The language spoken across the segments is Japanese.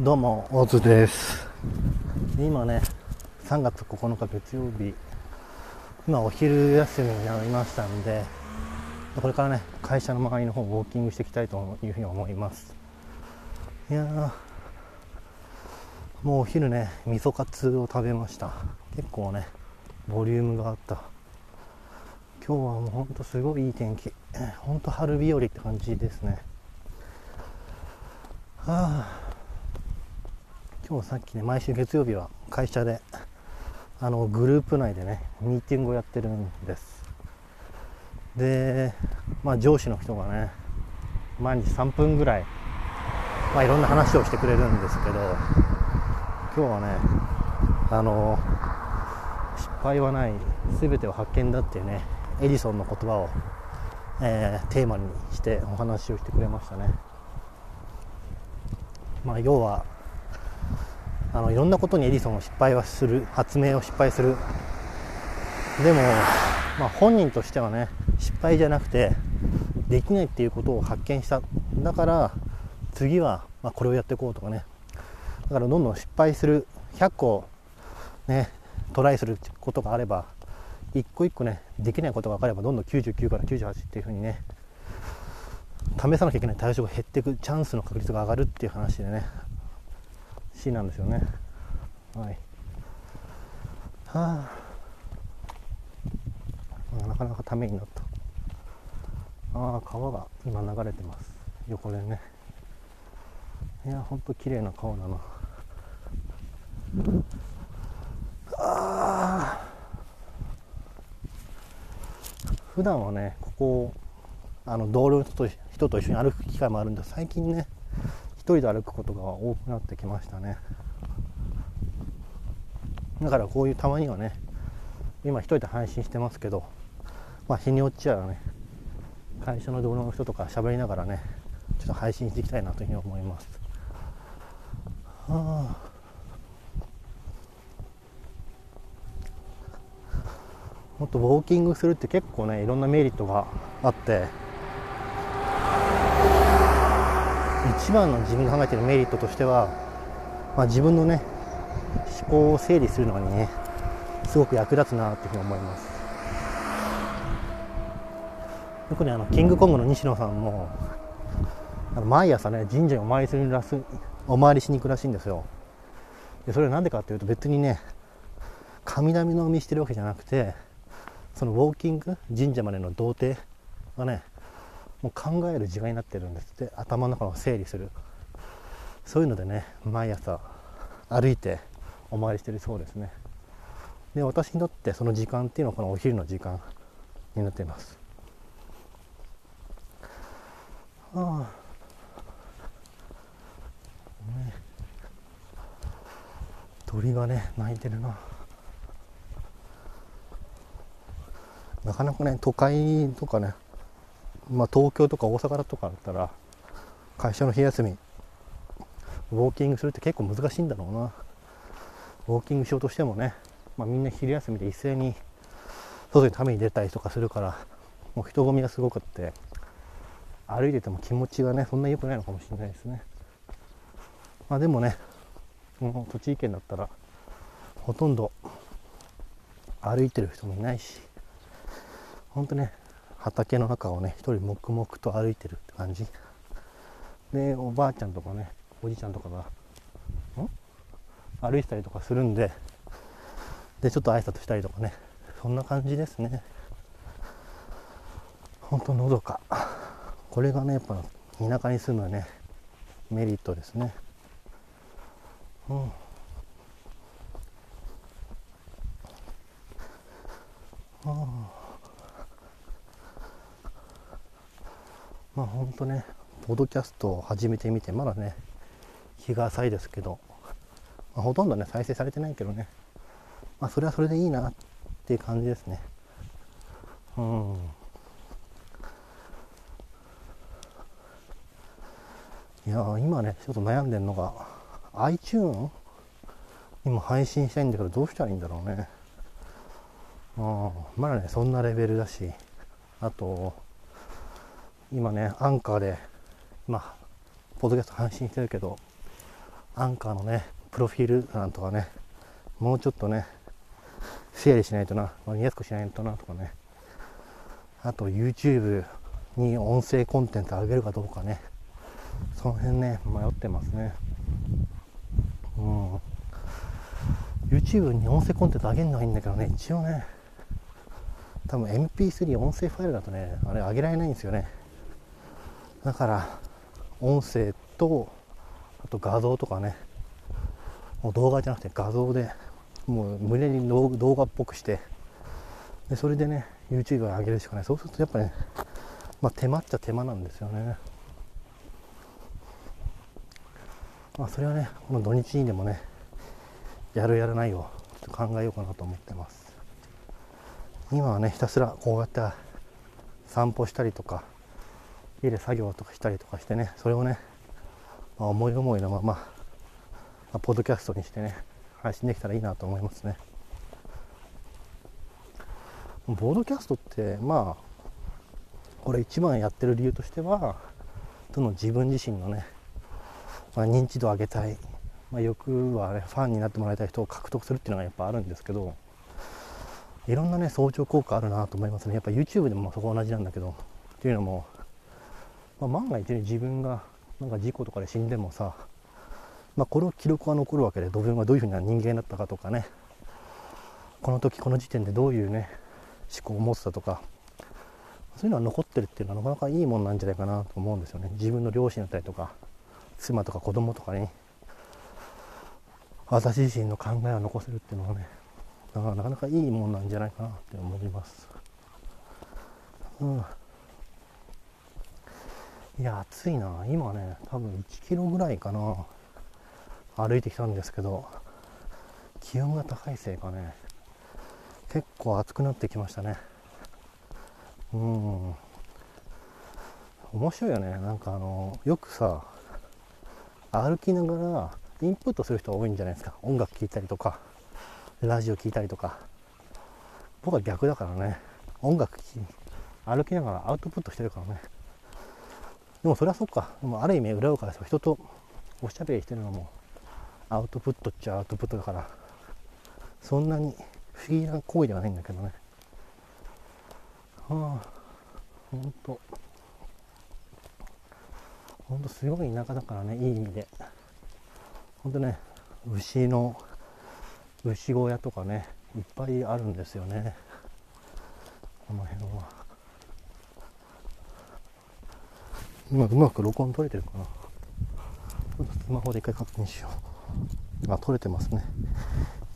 どうも、大津です。今ね、3月9日月曜日、今お昼休みになりましたんで、これからね、会社の周りの方ウォーキングしていきたいというふうに思います。いやー、もうお昼ね、味噌カツを食べました。結構ね、ボリュームがあった。今日はもうほんとすごいいい天気。ほんと春日和って感じですね。はあ今日さっきね毎週月曜日は会社であのグループ内でねミーティングをやってるんです。でまあ上司の人がね毎日3分ぐらいまあいろんな話をしてくれるんですけど今日はねあの失敗はない全ては発見だっていうねエジソンの言葉を、えーテーマにしてお話をしてくれましたね。まあ要はあのいろんなことにエディソンを失敗はする発明を失敗する。でも、まあ、本人としてはね失敗じゃなくてできないっていうことを発見した。だから次は、まあ、これをやっていこうとかね。だからどんどん失敗する100個ねトライすることがあれば一個一個ねできないことが分かればどんどん99から98っていうふうにね試さなきゃいけない対象が減っていくチャンスの確率が上がるっていう話でね。C なんですよね。はい。はあ。なかなかためになった。ああ川が今流れてます。横でね。いやほんと綺麗な川だな。あ普段はねここあの同僚と人と一緒に歩く機会もあるんで最近ね人で歩くことが多くなってきましたね。だからこういうたまにはね今一人で配信してますけどまあ日によっちゃうね会社の同僚の人とか喋りながらねちょっと配信していきたいなというふうに思います。はあ。もっとウォーキングするって結構ねいろんなメリットがあって一番の自分が考えているメリットとしては、まあ、自分のね思考を整理するのにねすごく役立つなっていうふうに思います。特にあのキングコングの西野さんもあの毎朝ね神社にお参りするらすお参りしに行くらしいんですよ。でそれは何でかっていうと別にね神頼みのみしてるわけじゃなくてそのウォーキング神社までの童貞がねもう考える時間になってるんですって。頭の中を整理する。そういうのでね毎朝歩いてお参りしてるそうですね。で私にとってその時間っていうのはこのお昼の時間になっています。ああ。ね。鳥がね鳴いてるな。なかなかね都会とかねまあ、東京とか大阪だとかだったら会社の日休みウォーキングするって結構難しいんだろうな。ウォーキングしようとしてもね、まあ、みんな昼休みで一斉に外に食べに出たりとかするからもう人混みがすごくって歩いてても気持ちがねそんなに良くないのかもしれないですね。まあでもねもう栃木県だったらほとんど歩いてる人もいないしほんとね畑の中をね一人黙々と歩いてるって感じ。でおばあちゃんとかねおじいちゃんとかがん？歩いてたりとかするんででちょっと挨拶したりとかね。そんな感じですね。ほんとのどか。これがねやっぱ田舎に住むねメリットですね。うん。ああまあ本当ね、ポッドキャストを始めてみて、まだね、日が浅いですけど、まあ、ほとんどね、再生されてないけどね、まあそれはそれでいいなっていう感じですね。うん。いやー今ね、ちょっと悩んでるのが、iTune にも配信したいんだけど、どうしたらいいんだろうね。うん、まだね、そんなレベルだし、あと、今ね、アンカーで、まあ、ポッドキャスト配信してるけど、アンカーのねプロフィール欄とかねもうちょっとね整理しないとな見やすくしないとなとかね。あと YouTube に音声コンテンツ上げるかどうかね。その辺ね迷ってますね。うん。YouTube に音声コンテンツ上げるのはいいんだけどね一応ね多分 MP3 音声ファイルだとねあれ上げられないんですよね。だから音声とあと画像とかね。もう動画じゃなくて画像でもう胸に動画っぽくして。でそれでね YouTube に上げるしかない。そうするとやっぱね、まあ、手間っちゃ手間なんですよね。まあそれはねこの土日にでもねやるやらないをちょっと考えようかなと思ってます。今はねひたすらこうやって散歩したりとか家で作業とかしたりとかしてねそれをね、まあ、思い思いのまま、まあ、ポッドキャストにしてね配信できたらいいなと思いますね。ボードキャストってまあこれ一番やってる理由としてはその自分自身のね、まあ、認知度を上げたい、まあ、欲はねファンになってもらいたい人を獲得するっていうのがやっぱあるんですけどいろんなね相乗効果あるなと思いますね。やっぱ YouTube でもそこ同じなんだけどっていうのも、まあ、万が一ね自分がなんか事故とかで死んでもさまあ、この記録は残るわけで自分がどういうふうな人間だったかとかね。この時この時点でどういうね思考を持ってたとかそういうのは残ってるっていうのはなかなかいいもんなんじゃないかなと思うんですよね。自分の両親だったりとか妻とか子供とかに私自身の考えを残せるっていうのはねなかなかいいもんなんじゃないかなって思います。うん。いや暑いな。今ね多分1キロぐらいかな。歩いてきたんですけど気温が高いせいかね。結構暑くなってきましたね。うん。面白いよね。なんかあのよくさ歩きながらインプットする人が多いんじゃないですか。音楽聴いたりとかラジオ聴いたりとか。僕は逆だからね。音楽聴き歩きながらアウトプットしてるからね。でもそれはそっか。もある意味裏を返せば人とおしゃべりしてるのもアウトプットっちゃアウトプットだからそんなに不思議な行為ではないんだけどね。はあほんと。ほんとすごい田舎だからねいい意味で。ほんとね牛の牛小屋とかねいっぱいあるんですよね。この辺は。今うまく録音取れてるかな？スマホで一回確認しよう。あ取れてますね。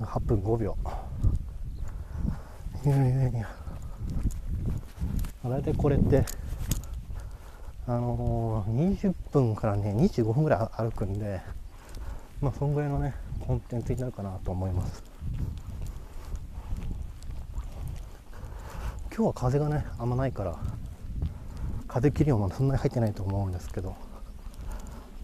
8分5秒。いやいやいや。大体これってあのー、20分からね25分ぐらい歩くんでまあそんぐらいのねコンテンツになるかなと思います。今日は風がねあんまないから風切り音もそんなに入ってないと思うんですけど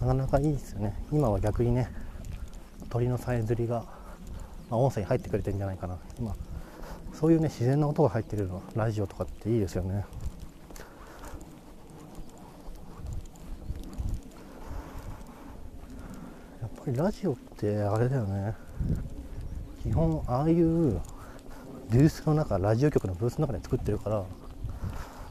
なかなかいいですよね。今は逆にね鳥のさえずりが、まあ、音声に入ってくれてるんじゃないかな。今そういうね自然な音が入ってるのラジオとかっていいですよね。やっぱりラジオってあれだよね。基本ああいうブースの中ラジオ局のブースの中で作ってるから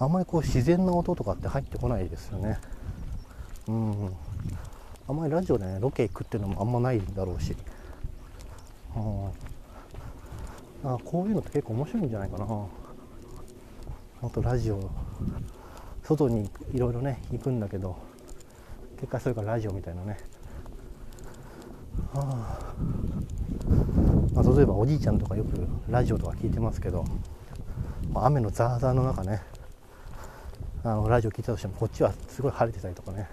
あんまりこう自然な音とかって入ってこないですよね。うん。あんまりラジオでねロケ行くっていうのもあんまないだろうし、うん、あこういうのって結構面白いんじゃないかな。あとラジオ外にいろいろね行くんだけど結果それからラジオみたいなね。あ、まあ、例えばおじいちゃんとかよくラジオとか聞いてますけど、まあ、雨のザーザーの中ねあのラジオ聞いたとしてもこっちはすごい晴れてたりとかね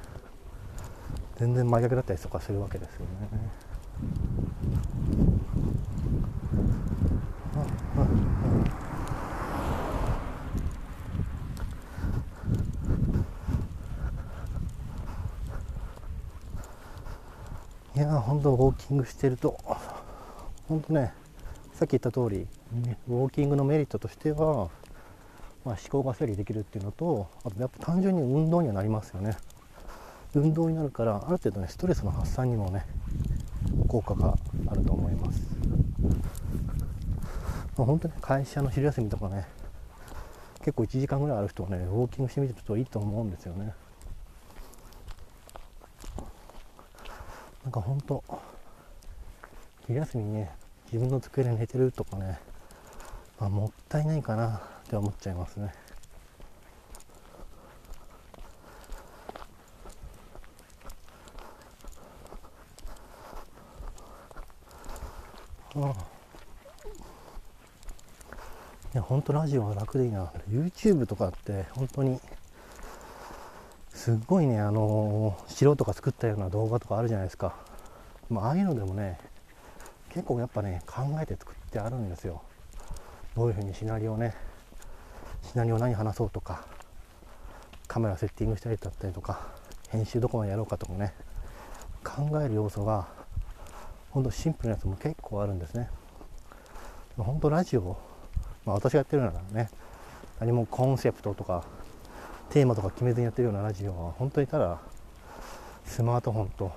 全然真逆だったりとかするわけですよね。いやー本当ウォーキングしてると本当ねさっき言った通り、ウォーキングのメリットとしては、まあ、思考が整理できるっていうのとあとやっぱ単純に運動にはなりますよね。運動になるからある程度ねストレスの発散にもね効果があると思います、まあ、本当に会社の昼休みとかね結構1時間ぐらいある人はねウォーキングしてみるといいと思うんですよね。なんか本当昼休みにね自分の机で寝てるとかね、まあ、もったいないかな。って思っちゃいますね。ああ。や本当ラジオは楽でいいな。YouTube とかって本当にすっごいねあの、素人が作ったような動画とかあるじゃないですか、まあ、ああいうのでもね結構やっぱね考えて作ってあるんですよ。どういうふうにシナリオね。シナリオ何話そうとかカメラセッティングしたりだったりとか編集どこまでやろうかとかね考える要素がほんとシンプルなやつも結構あるんですね。本当ラジオまあ、私がやってるならね何もコンセプトとかテーマとか決めずにやってるようなラジオは本当にただスマートフォンと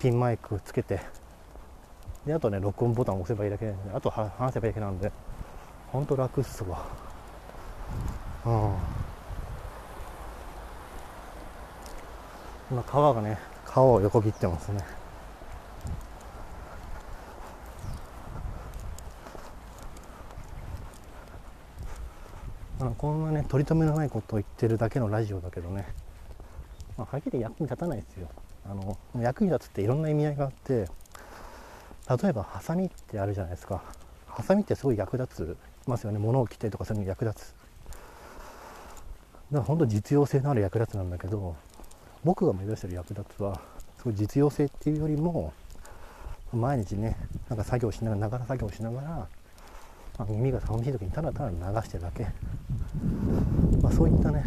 ピンマイクつけてであとね録音ボタンを押せばいいだけなんであと話せばいいだけなんで本当楽っすわ。うん。今川がね川を横切ってますね。あのこんなね取り留めのないことを言ってるだけのラジオだけどね、まあ、はっきり役に立たないですよ。あの役に立つっていろんな意味合いがあって例えばハサミってあるじゃないですか。ハサミってすごい役立つますよね。物を切ったりとかするのに役立つ。だから本当実用性のある役立つなんだけど僕が目指してる役立つはすごい実用性っていうよりも毎日ねなんか作業しながらながら作業しながらまあ、耳が寂しい時にただただ流してるだけ、まあ、そういったね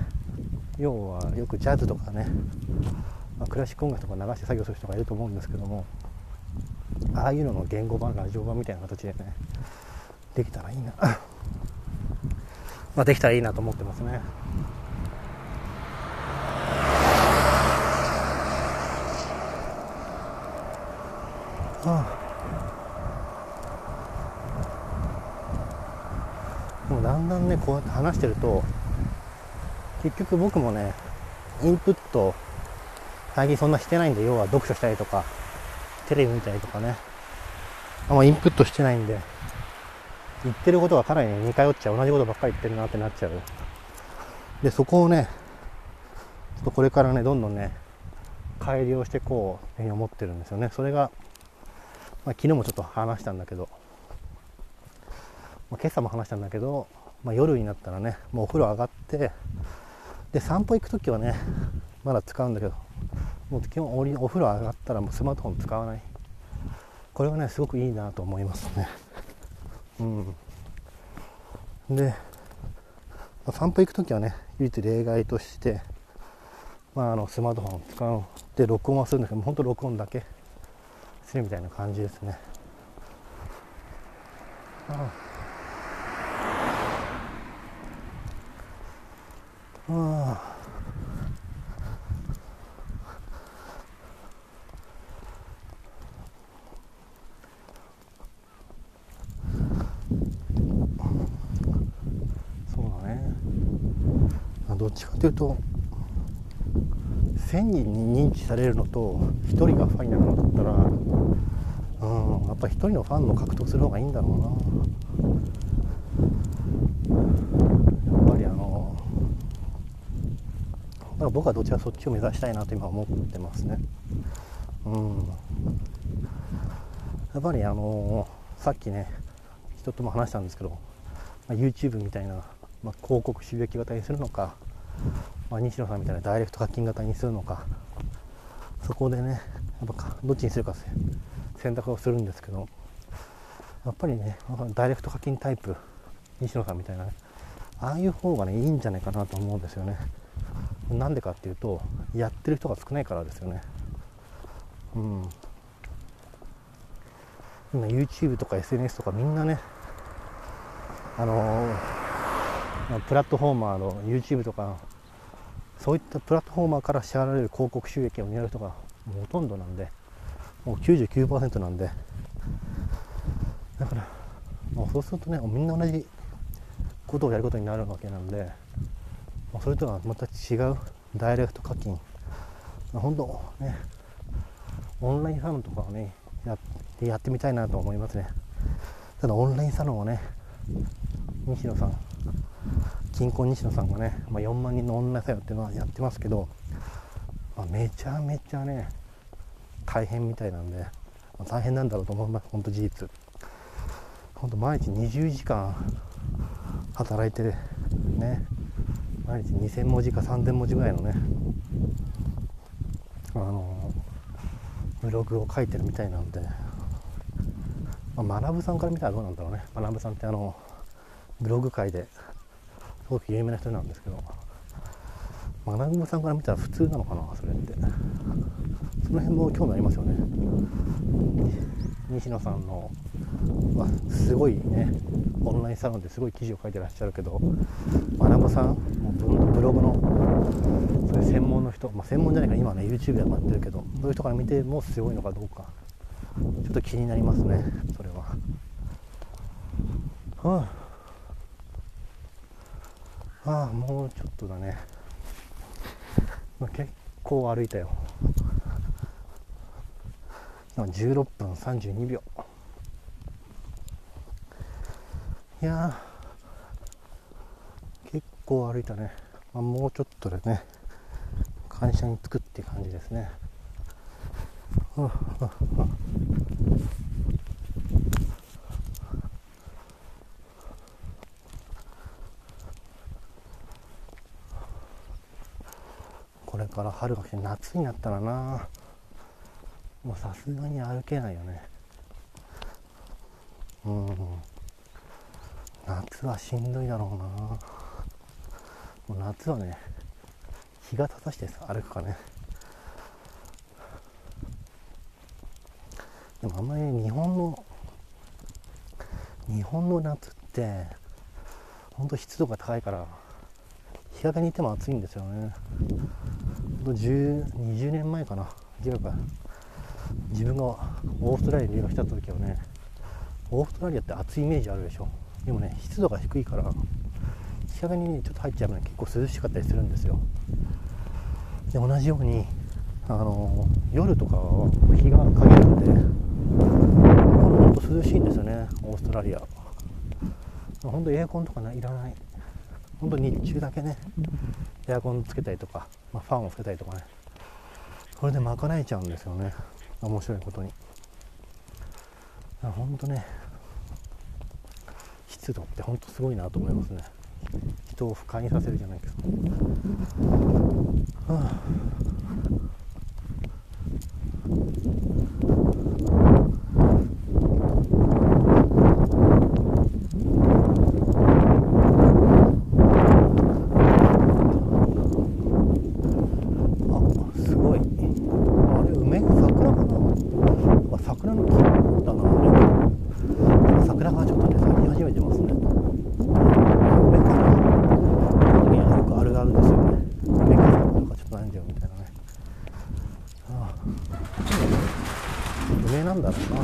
要はよくジャズとかね、まあ、クラシック音楽とか流して作業する人がいると思うんですけどもああいうのの言語版ラジオ版みたいな形でねできたらいいな。まあできたらいいなと思ってますね。もうだんだんねこうやって話してると結局僕もねインプット最近そんなしてないんで要は読書したりとかテレビ見たりとかね。あんまインプットしてないんで言ってることがかなり、ね、似通っちゃう。同じことばっかり言ってるなってなっちゃう。でそこをねちょっとこれからねどんどんね改良していこうって思ってるんですよね。それが、まあ、昨日もちょっと話したんだけどまあ、今朝も話したんだけど、まあ、夜になったらねもうお風呂上がってで散歩行く時はねまだ使うんだけどもう基本お風呂上がったらもうスマートフォン使わない。これはねすごくいいなと思いますね。うん。で、まあ、散歩行く時はね唯一例外としてまあ、あのスマートフォン使う。で録音はするんだけど本当録音だけ。するみたいな感じですね。あああそうだね。どっちかというと1000人に認知されるのと1人がファイナルのだったらうんやっぱ1人のファンの獲得する方がいいんだろうな。やっぱりあのだから僕はどちらそっちを目指したいなと今思ってますね。うん。やっぱりあの、さっきね人とも話したんですけど、まあ、YouTube みたいな、まあ、広告収益型にするのか、まあ、西野さんみたいなダイレクト課金型にするのか。そこでねやっぱどっちにするか選択をするんですけどやっぱりねダイレクト課金タイプ西野さんみたいなねああいう方がねいいんじゃないかなと思うんですよね。なんでかっていうとやってる人が少ないからですよね。うん。今 YouTube とか SNS とかみんなねあのー、プラットフォーマーの YouTube とかそういったプラットフォーマーから支払われる広告収益を狙う人がほとんどなんでもう99%なんで。だからもうそうするとねみんな同じことをやることになるわけなんでもうそれとはまた違うダイレクト課金。本当ねオンラインサロンとかをねやってやってみたいなと思いますね。ただオンラインサロンはね西野さん金婚西野さんがね、まあ、4万人のオンラインサロンっていうのはやってますけど、まあ、めちゃめちゃね大変みたいなんで、まあ、大変なんだろうと思います本当事実。本当毎日20時間働いてるね。毎日2000文字か3000文字ぐらいのねあのブログを書いてるみたいなんで、まあ、学さんから見たらどうなんだろうね。学さんってあのブログ界ですごく有名な人なんですけど学さんから見たら普通なのかなそれって。その辺も興味ありますよね。西野さんの、まあ、すごいねオンラインサロンですごい記事を書いてらっしゃるけど学さんブログのそういう専門の人、まあ、専門じゃないから今ね YouTube でやってるけどそういう人から見てもすごいのかどうかちょっと気になりますねそれは。はあああもうちょっとだね、まあ、結構歩いたよ。16分32秒。いや結構歩いたね、まあ、もうちょっとでね会社に着くって感じですね。うんうんうんから春が来て夏になったらな。もうさすがに歩けないよね。うん。夏はしんどいだろうな。もう夏はね日が立たして歩くかね。でもあんまり日本の日本の夏ってほんと湿度が高いから日陰にいても暑いんですよね。ほんと20年前かな。違うか自分がオーストラリアに留学した時はねオーストラリアって暑いイメージあるでしょ。でもね湿度が低いから日陰にねちょっと入っちゃうの結構涼しかったりするんですよ。で同じようにあの夜とかは日が陰るんでほんと涼しいんですよねオーストラリア。ほんとエアコンとか、ね、いらない。ほんと日中だけねエアコンつけたりとか、まあ、ファンをつけたりとかね。これで賄えちゃうんですよね。面白いことに。本当ね湿度って本当すごいなと思いますね。人を不快にさせるじゃないけど、はあなんだろうな。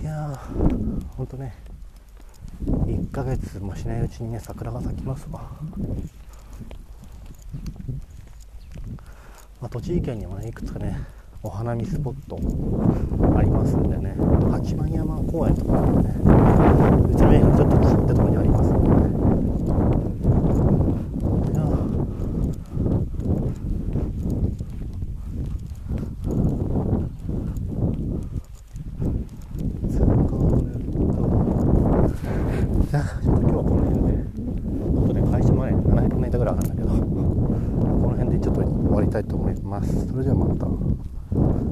いやー、ほんとね、1ヶ月もしないうちにね、桜が咲きますわ。まあ、栃木県にもね、いくつかね、お花見スポットありますんでね、八幡山公園とかね、うちの家がちょっと切ってところにありますんでね、